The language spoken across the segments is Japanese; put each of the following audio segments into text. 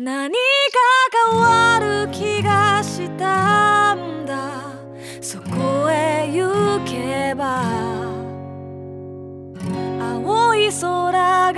何か変わる気がしたんだ。そこへ行けば。青い空が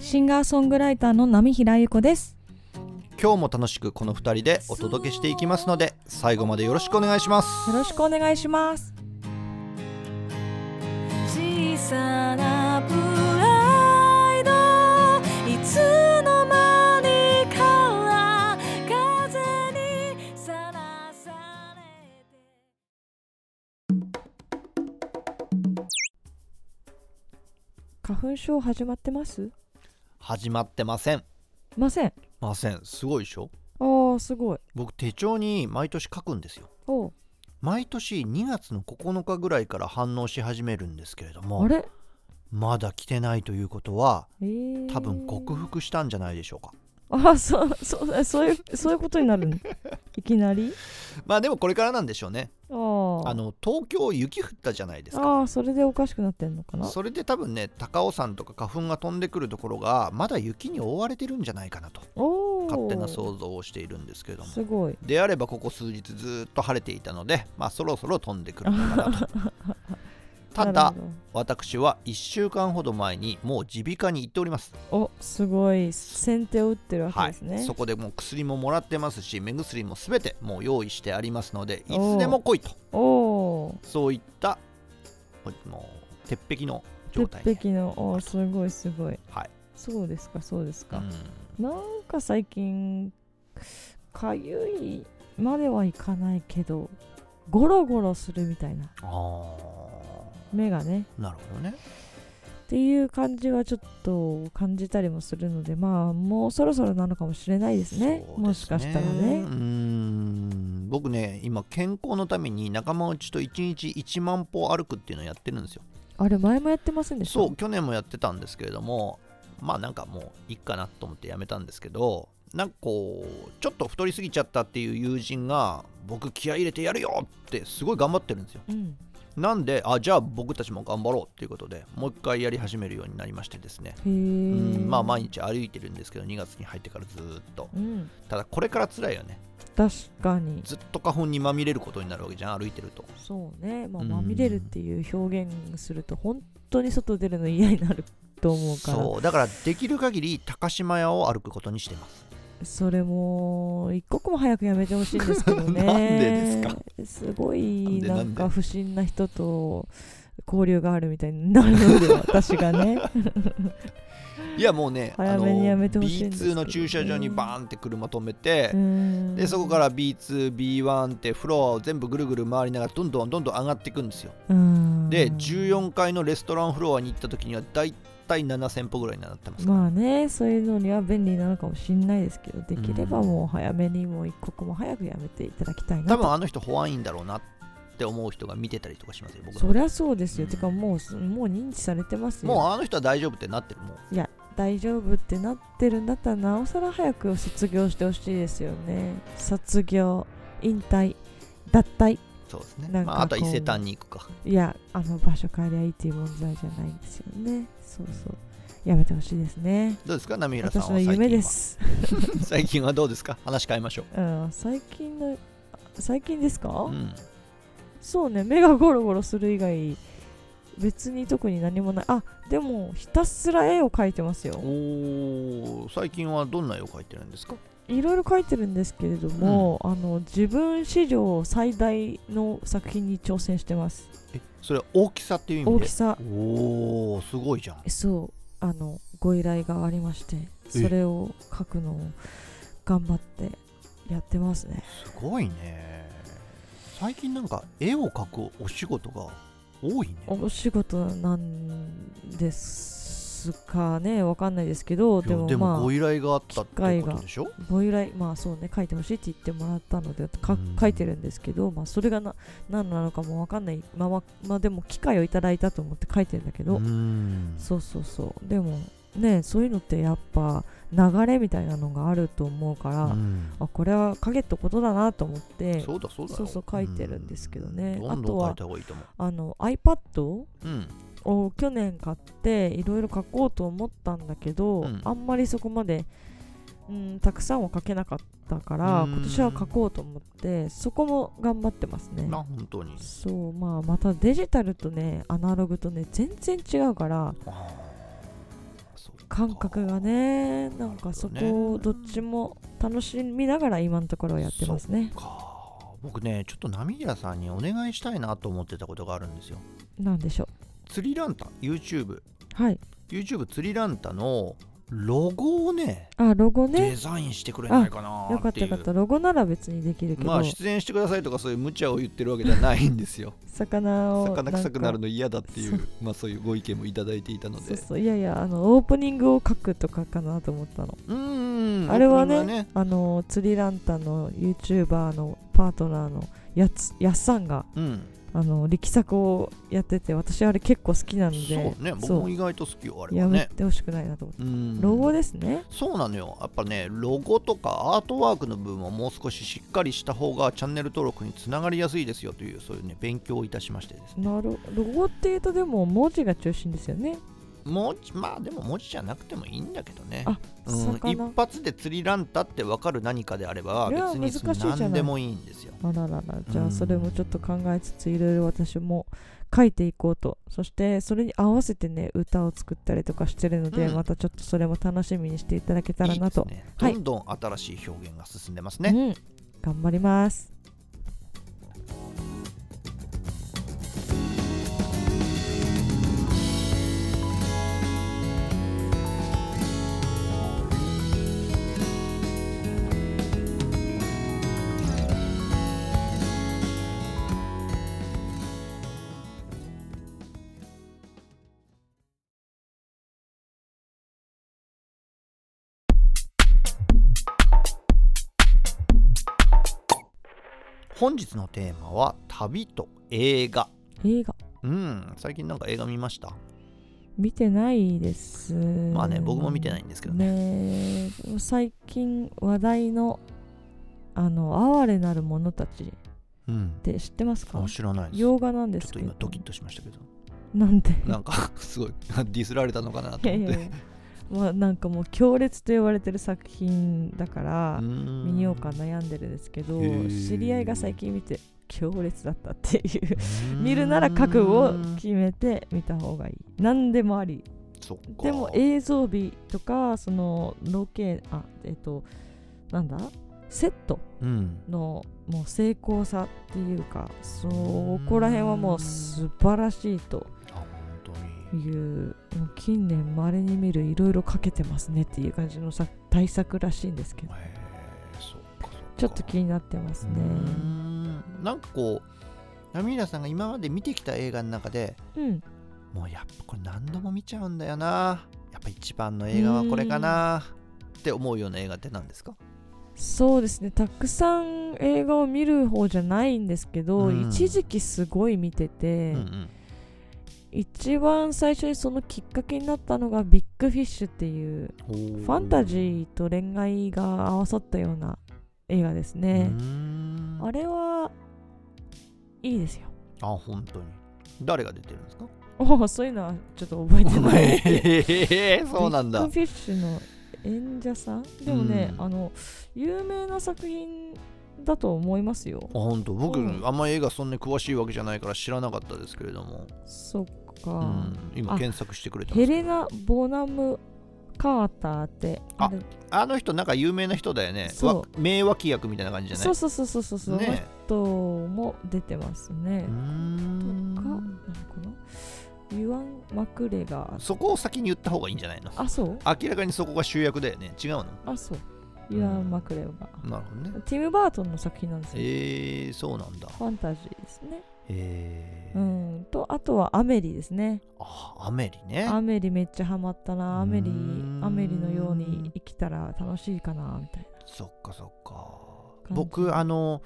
シンガーソングライターの波平由子です。今日も楽しくこの2人でお届けしていきますので最後までよろしくお願いしますよろしくお願いします。小さなプライドいつの間にか風にさらされて花粉症始まってます？始まってません。ません。ません。すごいでしょ？ああ、すごい。僕手帳に毎年書くんですよ。おう。毎年2月の9日ぐらいから反応し始めるんですけれどもあれ？まだ来てないということはえー、多分克服したんじゃないでしょうか。ああ、そう、そう、そういう、そういうことになるの？いきなり？まあでもこれからなんでしょうねあの東京雪降ったじゃないですか。ああ、それでおかしくなってんのかな？それで多分ね高尾山とか花粉が飛んでくるところがまだ雪に覆われてるんじゃないかなと。勝手な想像をしているんですけれども。すごい。であればここ数日ずっと晴れていたので、まあ、そろそろ飛んでくるのかなと ただ。私は1週間ほど前にもう耳鼻科に行っております、お、すごい。先手を打ってるわけはいですね。そこでもう薬ももらってますし目薬も全てもう用意してありますのでいつでも来いと。おお。そういったもう鉄壁の状態。で鉄壁の、おーすごいすごい。はい、そうですか、そうですか。うん。なんか最近かゆいまではいかないけどゴロゴロするみたいな。あ目がね。あなるほどね。っていう感じはちょっと感じたりもするのでまあもうそろそろなのかもしれないですね。そうですもしかしたらね。ん。僕ね今健康のために仲間内と1日1万歩歩くっていうのをやってるんですよ。あれ前もやってませんでした？そう去年もやってたんですけれどもまあなんかもういいかなと思ってやめたんですけどなんかこうちょっと太りすぎちゃったっていう友人が僕気合い入れてやるよってすごい頑張ってるんですよ。うんなんであじゃあ僕たちも頑張ろうっていうことでもう一回やり始めるようになりましてですね。まあ毎日歩いてるんですけど2月に入ってからずーっと。うん。ただこれから辛いよね。確かに。ずっと花粉にまみれることになるわけじゃん歩いてると。そうね。まあうん。まみれるっていう表現すると本当に外出るの嫌になると思うから。そう。だからできる限り高島屋を歩くことにしてますそれも一刻も早くやめてほしいんですけどね。なんでですすごいでなんか不審な人と交流があるみたいになるので私がね。いやもうね 早めにやめてほしいんですけ B2 どの駐車場にバーンって車止めて、うん。でそこから B2B1 ってフロアを全部ぐるぐる回りながらどんどんどんどん上がっていくんですよ。うん。で14階のレストランフロアに行った時にはだいたい7000歩ぐらいになってますまあねそういうのには便利なのかもしれないですけどできればもう早めにもう一刻も早くやめていただきたいなと。多分あの人保安員だろうなって思う人が見てたりとかしますよ僕らそりゃそうですよ、うん。てかもうすもう認知されてますよ。もうあの人は大丈夫ってなってるもう。いや大丈夫ってなってるんだったらなおさら早く卒業してほしいですよね。卒業引退脱退そうですね。なんかまあ、あとは伊勢丹に行くか。いやあの場所変えりゃいいっていう問題じゃないんですよね。そうそう。やめてほしいですね。どうですか？波平さん私の夢です、最近は。どうですか？話変えましょう。ん、最近の最近ですか、う、うん、そうね。目がゴロゴロする以外別に特に何もない。あでもひたすら絵を描いてますよ。おー。最近はどんな絵を描いてるんですか？いろいろ書いてるんですけれども、あの自分史上最大の作品に挑戦してます。えそれは大きさっていう意味で？大きさ。おおすごいじゃん。そうあのご依頼がありましてえ。それを書くのを頑張ってやってますね。すごいね。最近なんか絵を描くお仕事が多いね。お仕事なんですかねわかんないですけどでもまあご依頼があったってことでしょ？ご依頼まあそうね書いてほしいって言ってもらったのでかうん。書いてるんですけど、まあ、それがな何なのかもわかんない。まま、まあ、でも機会をいただいたと思って書いてるんだけど、そうそうそう。でもねそういうのってやっぱ流れみたいなのがあると思うから、うん。あこれは影ってことだなと思ってそうだそうだよ。そうそう書いてるんですけどね。うん。どんどん書いた方がいいと思あの iPad ううんを去年買っていろいろ書こうと思ったんだけど、うん。あんまりそこまで、うん、たくさんは書けなかったからうん。今年は書こうと思ってそこも頑張ってますね。な本当に。そうまあまたデジタルとねアナログとね全然違うから感覚がねなんかそこをどっちも楽しみながら今のところはやってますね。か。僕ねちょっと波平さんにお願いしたいなと思ってたことがあるんですよ。なんでしょ釣りランタ YouTube うはい。YouTube 釣りランタのロゴをねあロゴデねザインしてくれないかなよかったよかった。ロゴなら別にできるけど、まあ出演してくださいとかそういう無茶を言ってるわけじゃないんですよ。魚を魚臭くなるのの嫌だっていうまあそういうご意見もいただいていたので。そうそう。いやいやあのオープニングを書くとかかなと思ったの。うーんあれはねグあの釣りランタンの YouTuber のパートナーのやつやっさんがうんあの力作をやってて私あれ結構好きなので。そうね僕そう。も意外と好きよあれやはね。めてほしくないなと思って、うん。ロゴですね。そうなのよ。やっぱねロゴとかアートワークの部分をもう少ししっかりした方がチャンネル登録につながりやすいですよというそういうね勉強をいたしましてですね。なるロゴっていうとでも文字が中心ですよね文字まあでも文字じゃなくてもいいんだけどね。あうん、一魚発で釣りランタって分かる何かであれば別に何でもいいんですよ。あららら。じゃうん。あそれもちょっと考えつついろいろ私も書いていこうと。そしてそれに合わせてね歌を作ったりとかしてるので、うん。またちょっとそれも楽しみにしていただけたらなと。ね、はい。どんどん新しい表現が進んでますね、うん、頑張ります本日のテーマは旅と映画。映画。うん最近なんか映画見ました？見てないです。まあね僕も見てないんですけどね。ね最近話題のあの哀れなる者たち。っうん。て知ってますか？あ知らないです。洋画なんでちょっとすけど今ドキッとしましたけど。なんで？なんかすごいディスられたのかなと思って。いやいやまあなんかもう強烈と言われてる作品だから見見ようか悩んでるんですけど知り合いが最近見て強烈だったっていう。見るなら覚悟を決めて見た方がいい。何でもあり。でも映像美とかそのロケあえっとなんだ？セットうん。のもう成功さっていうかそこら辺はもう素晴らしいという近年まれに見るいろいろかけてますねっていう感じのさ大作らしいんですけど。ちょっと気になってますね。なんかこうナミーラさんが今まで見てきた映画の中でうん。もうやっぱこれ何度も見ちゃうんだよな。やっぱ一番の映画はこれかなって思うような映画って何ですか？そうですね。たくさん映画を見る方じゃないんですけど、うん。一時期すごい見てて、うん一番最初にそのきっかけになったのがビッグフィッシュっていうう。んファンタジーと恋愛が合わさったような映画ですーね、あれはいいですよ。あ本当に。誰が出てるんですか？おおそういうのはちょっと覚えてない。そうなんだ。ビッグフィッシュの演者さん？でもね、うん。あの有名な作品だと思いますよ。あ本当？僕、うんあんま映画そんなに詳しいわけじゃないから知らなかったですけれども、そっか、うん、今あ検索してくれたんヘレナ・ボナム・カーターってあれあの人なんか有名な人だよね。そう。わ名脇役みたいな感じじゃない？そうそうそうそうそうそう、ね。人も出てますね。うーん。とかなのかな？ユアン・マクレガー。そこを先に言った方がいいんじゃないの？あそう？明らかにそこが主役だよね。違うの？あそうユアン・マクレガー、なるほどね。ティム・バートンの作品なんですよ、えー、そうなんだ。ファンタジーですね。えー。うん。とあとはアメリですね。あアメリね。アメリめっちゃハマったな。アメリアメリのように生きたら楽しいかなみたいそっかそっか。僕あの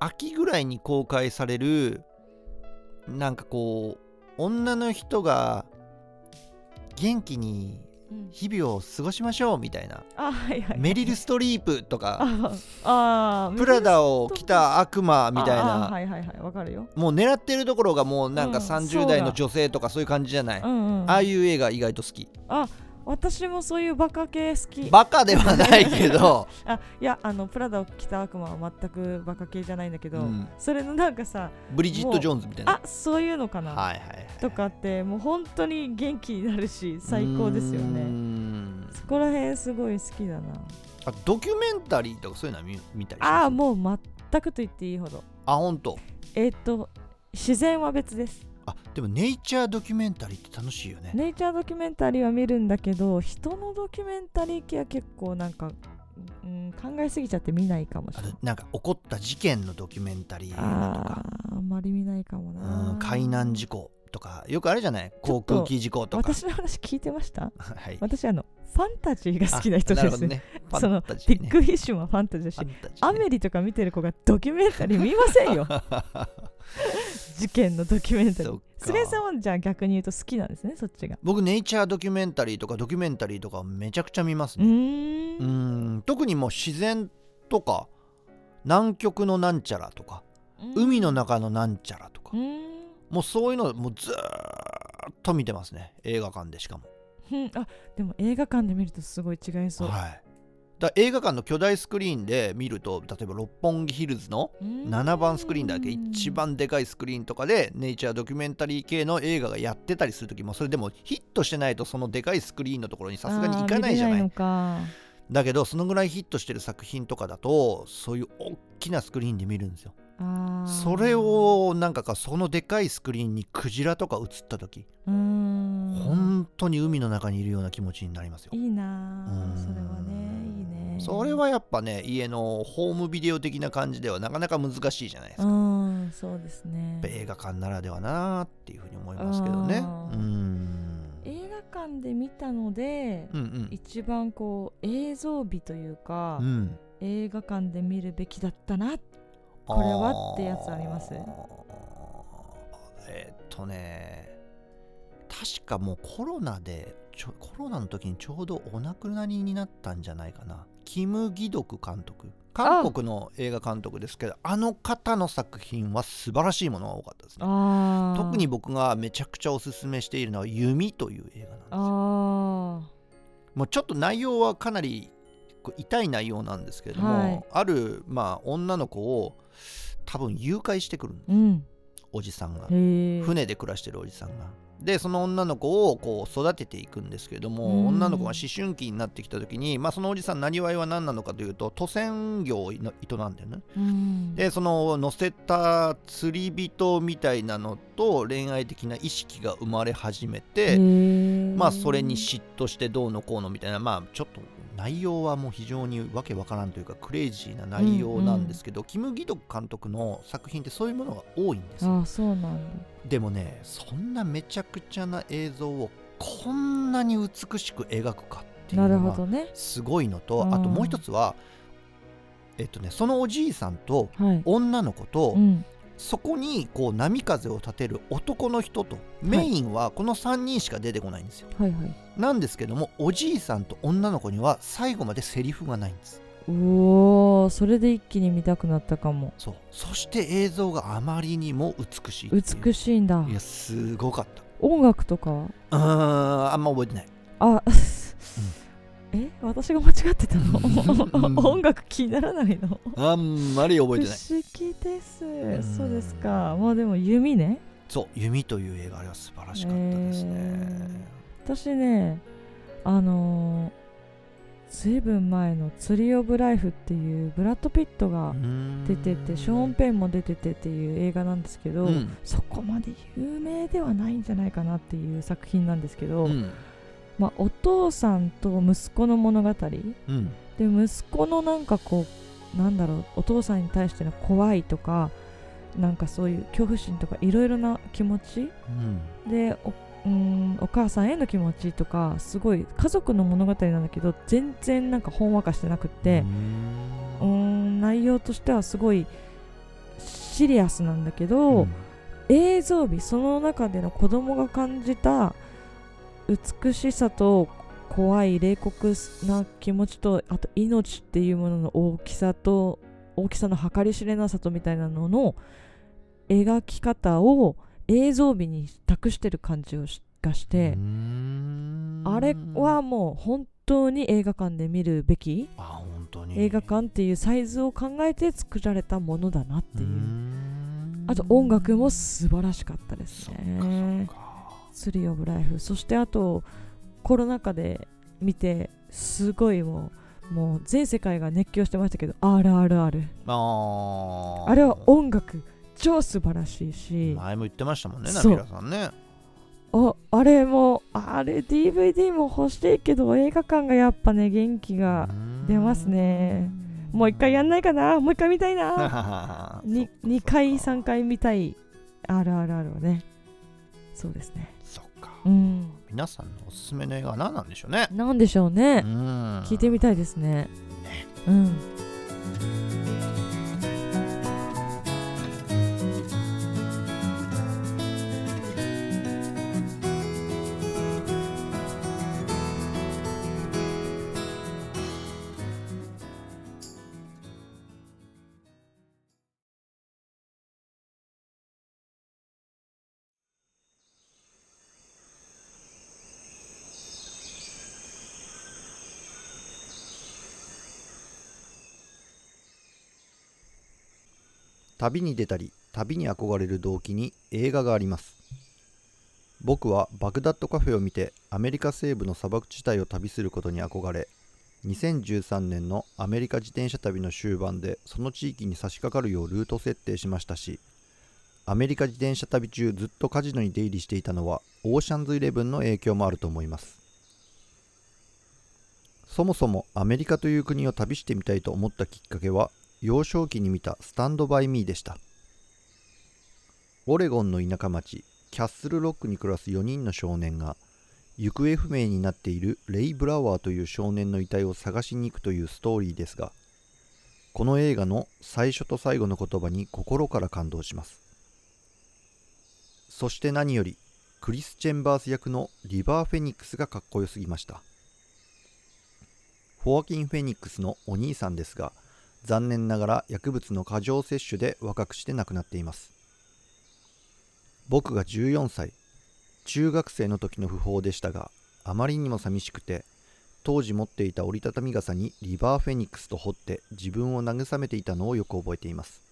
秋ぐらいに公開されるなんかこう女の人が元気に日々を過ごしましょうみたいな。メリル・ストリープとか。ああプ。ラダを着た悪魔みたいな。もう狙ってるところがもうなんかうん30代の女性とかそういう感じじゃない、ああいう映画意外と好き私もそういうバカ系好き。バカではないけど、あいやあのプラダを着た悪魔は全くバカ系じゃないんだけど、うん。それのなんかさブリジット・ジョーンズみたいな。あそういうのかな、はいはいはい。とかってもう本当に元気になるし最高ですよね。ん。そこら辺すごい好きだな。あドキュメンタリーとかそういうのは見見たりああもう全くと言っていいほど。あ本当えっ、と自然は別ですあでもネイチャードキュメンタリーって楽しいよね。ネイチャードキュメンタリーは見るんだけど人のドキュメンタリー系は結構なんか、うん、考えすぎちゃって見ないかもしあれない。となんか起こった事件のドキュメンタリーのとあかーあんまり見ないかもうなん海難事故とか。よくあるじゃない？航空機事故とか。私の話聞いてました？はい。私あのファンタジーが好きな人です。ね。フ そのビッグフィッシュもファンタジーだしね。アメリとか見てる子がドキュメンタリー見ませんよ 事件のドキュメンタリー。そっか。菅井さんはじゃあ逆に言うと好きなんですねそっちが。僕ネイチャードキュメンタリーとかドキュメンタリーとかめちゃくちゃ見ますうねーうん。ん特にもう自然とか南極のなんちゃらとか海の中のなんちゃらとか。もうそういうのもうずーっと見てますね映画館でしかも。うん。あでも映画館で見るとすごい違いそう、はいだ映画館の巨大スクリーンで見ると例えば六本木ヒルズの7番スクリーンだけ？一番でかいスクリーンとかでネイチャードキュメンタリー系の映画がやってたりする時もそれでもヒットしてないとそのでかいスクリーンのところにさすがに行かないじゃない？だけどそのぐらいヒットしてる作品とかだとそういう大きなスクリーンで見るんですよ。それをなんかかそのでかいスクリーンにクジラとか映った時本当に海の中にいるような気持ちになりますよ。いいなそれはやっぱね家のホームビデオ的な感じではなかなか難しいじゃないですうかんそうですね。映画館ならではなっていうふうに思いますけどね。うん。映画館で見たので、うんうん。一番こう映像美というか、うん。映画館で見るべきだったなこれはってやつあります。ー。えーっとね確かもうコロナでちょコロナの時にちょうどお亡くなりになったんじゃないかなキム・ギドク監督。韓国の映画監督ですけどあの方の作品は素晴らしいものが多かったですね。特に僕がめちゃくちゃおすすめしているのは「弓」という映画なんですよ。あもうちょっと内容はかなり痛い内容なんですけれども、はい。ある、まあ、女の子を多分誘拐してくるーうん。おじさんが。船で暮らしてるおじさんがでその女の子をこう育てていくんですけれども、うん。女の子が思春期になってきた時に、まあ、そのおじさんなりわいは何なのかというと渡船業を営んでるね。うん。でその乗せた釣り人みたいなのと恋愛的な意識が生まれ始めて、まあそれに嫉妬してどうのこうのみたいなまあちょっと内容はもう非常にわけわからんというかクレイジーな内容なんですけど、キム・ギドク監督の作品ってそういうものが多いんですよ。ああそうなんだでもねそんなめちゃくちゃな映像をこんなに美しく描くかっていうのはほどね。すごいのとうん。あともう一つはえっとねそのおじいさんとはい。女の子と、うん。そこにこう波風を立てる男の人とメインはこの3人しか出てこないんですよ、はいはい。なんですけどもおじいさんと女の子には最後までセリフがないんですそれで一気に見たくなったかも。そう。そして映像があまりにも美しい美しいんだ。いやすごかった。音楽とか？はうーんあんま覚えてない。あ、え？私が間違ってたの、うん。音楽気にならないの？あんまり覚えてない。不思議です。ん。そうですか。まあでも弓ね。そう「弓」という映画あれは素晴らしかったですね、私ねあのー、ずいぶん前の「ツリー・オブ・ライフ」っていうブラッド・ピットが出ててショーン・ペンも出ててっていう映画なんですけど、うん。そこまで有名ではないんじゃないかなっていう作品なんですけど、うん。まあ、お父さんと息子の物語。でうん。息子のなんかこうなんだろうお父さんに対しての怖いとかなんかそういう恐怖心とかいろいろな気持ちうん。でおうーんお母さんへの気持ちとかすごい家族の物語なんだけど全然なんかほんわかしてなくってうーん内容としてはすごいシリアスなんだけど、うん。映像美その中での子供が感じた美しさと怖い冷酷な気持ちとあと命っていうものの大きさと大きさの計り知れなさとみたいなのの描き方を映像美に託してる感じをしがしてあれはもう本当に映画館で見るべき映画館っていうサイズを考えて作られたものだなっていう。あと音楽も素晴らしかったですね。そっかツリー・オブ・ライフそしてあとコロナ禍で見てすごいもうもう全世界が熱狂してましたけど RRR あー。あれは音楽超素晴らしいし。前も言ってましたもんねナミラさんね。ああれもあれ DVD も欲しいけど映画館がやっぱね元気が出ますね。もう一回やんないかな。もう一回見たいな。2, 2回3回見たい。RRR はね。そうですね。そっか。うん。皆さんのおすすめの映画は何なんでしょうね。なんでしょうね、うん。聞いてみたいですね。うん旅に出たり旅に憧れる動機に映画があります。僕はバグダッドカフェを見てアメリカ西部の砂漠地帯を旅することに憧れ2013年のアメリカ自転車旅の終盤でその地域に差し掛かるようルート設定しましたしアメリカ自転車旅中ずっとカジノに出入りしていたのはオーシャンズイレブンの影響もあると思います。そもそもアメリカという国を旅してみたいと思ったきっかけは幼少期に見たスタンドバイミーでした。オレゴンの田舎町キャッスルロックに暮らす4人の少年が行方不明になっているレイ・ブラワーという少年の遺体を探しに行くというストーリーですがこの映画の最初と最後の言葉に心から感動します。そして何よりクリス・チェンバース役のリバー・フェニックスがかっこよすぎました。フォアキン・フェニックスのお兄さんですが残念ながら薬物の過剰摂取で若くして亡くなっています。僕が14歳中学生の時の訃報でしたがあまりにも寂しくて当時持っていた折りたたみ傘にリバーフェニックスと彫って自分を慰めていたのをよく覚えています。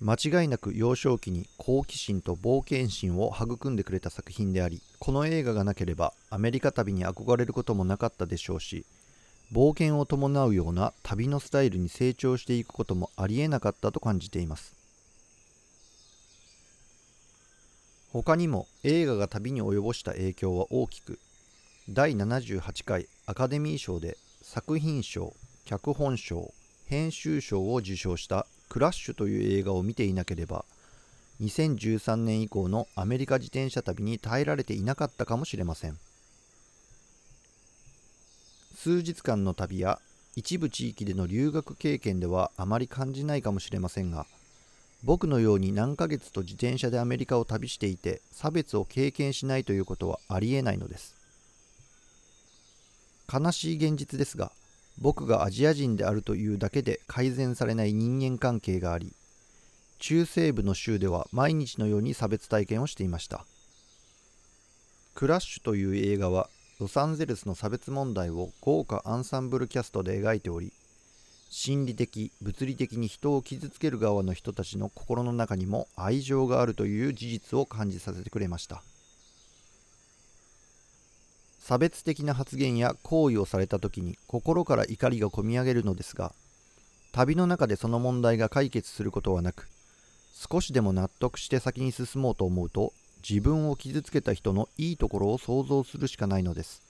間違いなく幼少期に好奇心と冒険心を育んでくれた作品でありこの映画がなければアメリカ旅に憧れることもなかったでしょうし冒険を伴うような旅のスタイルに成長していくこともありえなかったと感じています。他にも映画が旅に及ぼした影響は大きく第78回アカデミー賞で作品賞脚本賞編集賞を受賞した「クラッシュ」という映画を見ていなければ2013年以降のアメリカ自転車旅に耐えられていなかったかもしれません。数日間の旅や一部地域での留学経験ではあまり感じないかもしれませんが僕のように何ヶ月と自転車でアメリカを旅していて差別を経験しないということはありえないのです。悲しい現実ですが僕がアジア人であるというだけで改善されない人間関係があり中西部の州では毎日のように差別体験をしていました。クラッシュという映画はロサンゼルスの差別問題を豪華アンサンブルキャストで描いており心理的物理的に人を傷つける側の人たちの心の中にも愛情があるという事実を感じさせてくれました。差別的な発言や行為をされた時に心から怒りがこみ上げるのですが旅の中でその問題が解決することはなく少しでも納得して先に進もうと思うと自分を傷つけた人のいいところを想像するしかないのです。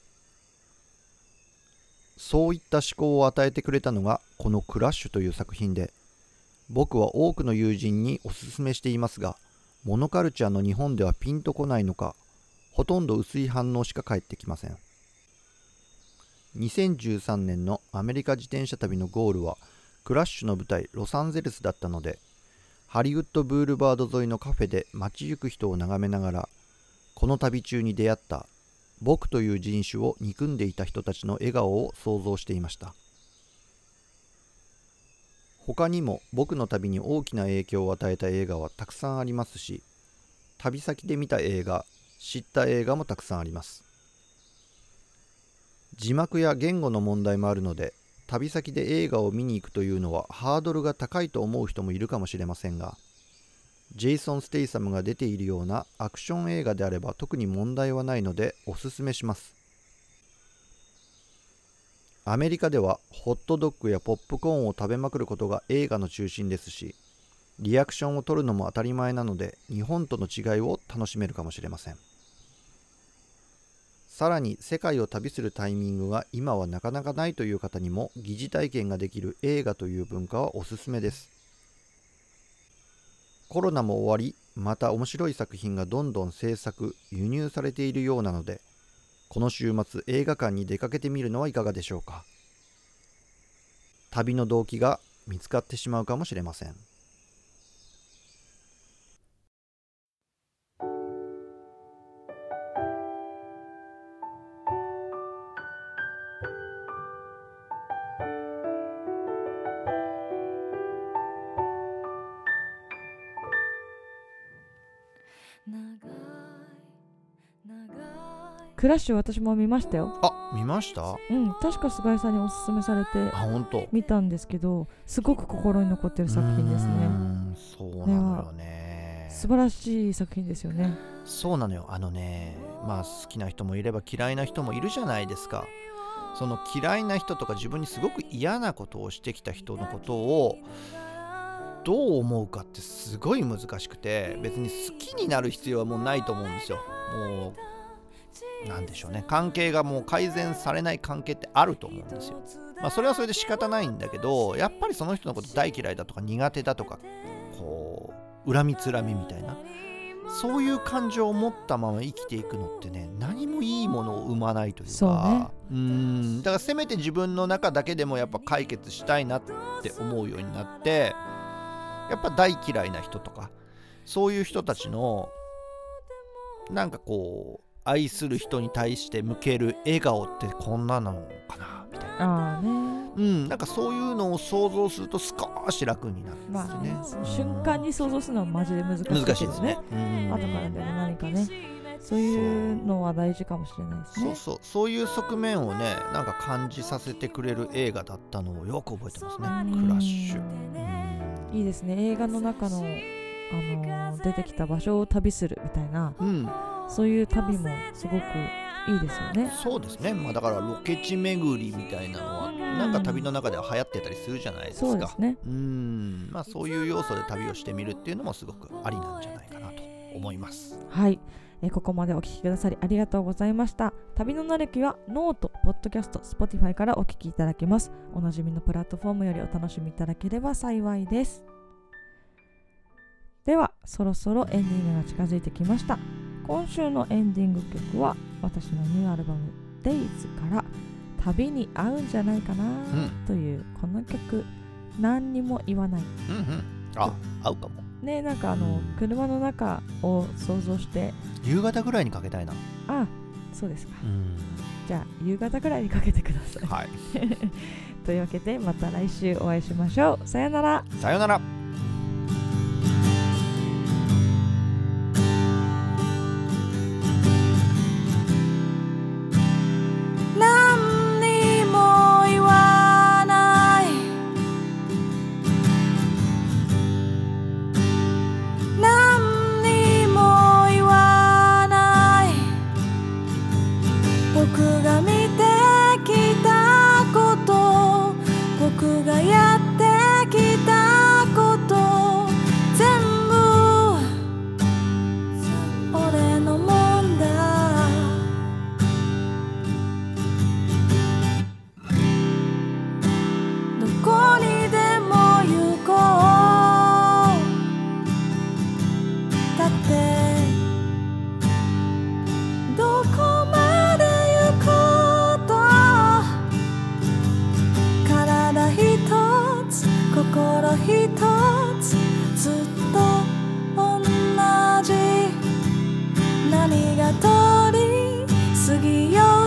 そういった思考を与えてくれたのがこの「クラッシュ」という作品で僕は多くの友人におすすめしていますがモノカルチャーの日本ではピンとこないのかほとんど薄い反応しか返ってきません。2013年のアメリカ自転車旅のゴールはクラッシュの舞台ロサンゼルスだったのでハリウッドブールバード沿いのカフェで街行く人を眺めながらこの旅中に出会った僕という人種を憎んでいた人たちの笑顔を想像していました。他にも僕の旅に大きな影響を与えた映画はたくさんありますし旅先で見た映画知った映画もたくさんあります。字幕や言語の問題もあるので旅先で映画を見に行くというのはハードルが高いと思う人もいるかもしれませんがジェイソン・ステイサムが出ているようなアクション映画であれば特に問題はないのでおすすめします。アメリカではホットドッグやポップコーンを食べまくることが映画の中心ですしリアクションを取るのも当たり前なので日本との違いを楽しめるかもしれません。さらに世界を旅するタイミングが今はなかなかないという方にも疑似体験ができる映画という文化はおすすめです。コロナも終わりまた面白い作品がどんどん制作輸入されているようなのでこの週末映画館に出かけてみるのはいかがでしょうか。旅の動機が見つかってしまうかもしれません。クラッシュ私も見ましたよ。あ見ました？あうん確か菅井さんにおすすめされて本当？見たんですけどすごく心に残ってる作品ですね。んそうなのよね。素晴らしい作品ですよね。そうなのよ。あのねまあ好きな人もいれば嫌いな人もいるじゃないですか。その嫌いな人とか自分にすごく嫌なことをしてきた人のことをどう思うかってすごい難しくて別に好きになる必要はもうないと思うんですよ。もうなんでしょうね。関係がもう改善されない関係ってあると思うんですよ。まあそれはそれで仕方ないんだけどやっぱりその人のこと大嫌いだとか苦手だとかこう恨みつらみみたいな。そういう感情を持ったまま生きていくのってね何もいいものを生まないというかそうね。ん。だからせめて自分の中だけでもやっぱ解決したいなって思うようになってやっぱ大嫌いな人とかそういう人たちのなんかこう愛する人に対して向ける笑顔ってこんななのかなみたいな。ああね。うんなんかそういうのを想像すると少し楽になるんですまあねよね、その瞬間に想像するのはマジで難しいね。難しいですね。うん。後からでも何かね。そういうのは大事かもしれないですね。そう。そうそういう側面をねなんか感じさせてくれる映画だったのをよく覚えてますね。うんクラッシュ。うん。いいですね。映画の中の、あの出てきた場所を旅するみたいな。うん、そういう旅もすごくいいですよね。そうですね。まあだからロケ地巡りみたいなのはなんか旅の中では流行ってたりするじゃないですか。そうですね。うん。まあそういう要素で旅をしてみるっていうのもすごくありなんじゃないかなと思います。はい、えーここまでお聞きくださりありがとうございました。旅のなるきは note、ポッドキャスト、 Spotify からお聞きいただけます。おなじみのプラットフォームよりお楽しみいただければ幸いです。ではそろそろエンディングが近づいてきました今週のエンディング曲は私のニューアルバム Days から旅に合うんじゃないかなというこの曲。何にも言わない。うんうん。あ合うかも。ねなんかあの車の中を想像して。夕方ぐらいにかけたいな。あそうですか。うん。じゃあ夕方ぐらいにかけてください。はい。というわけでまた来週お会いしましょう。さよなら。さようなら心一とつずっと同じ。何が通り過ぎよう。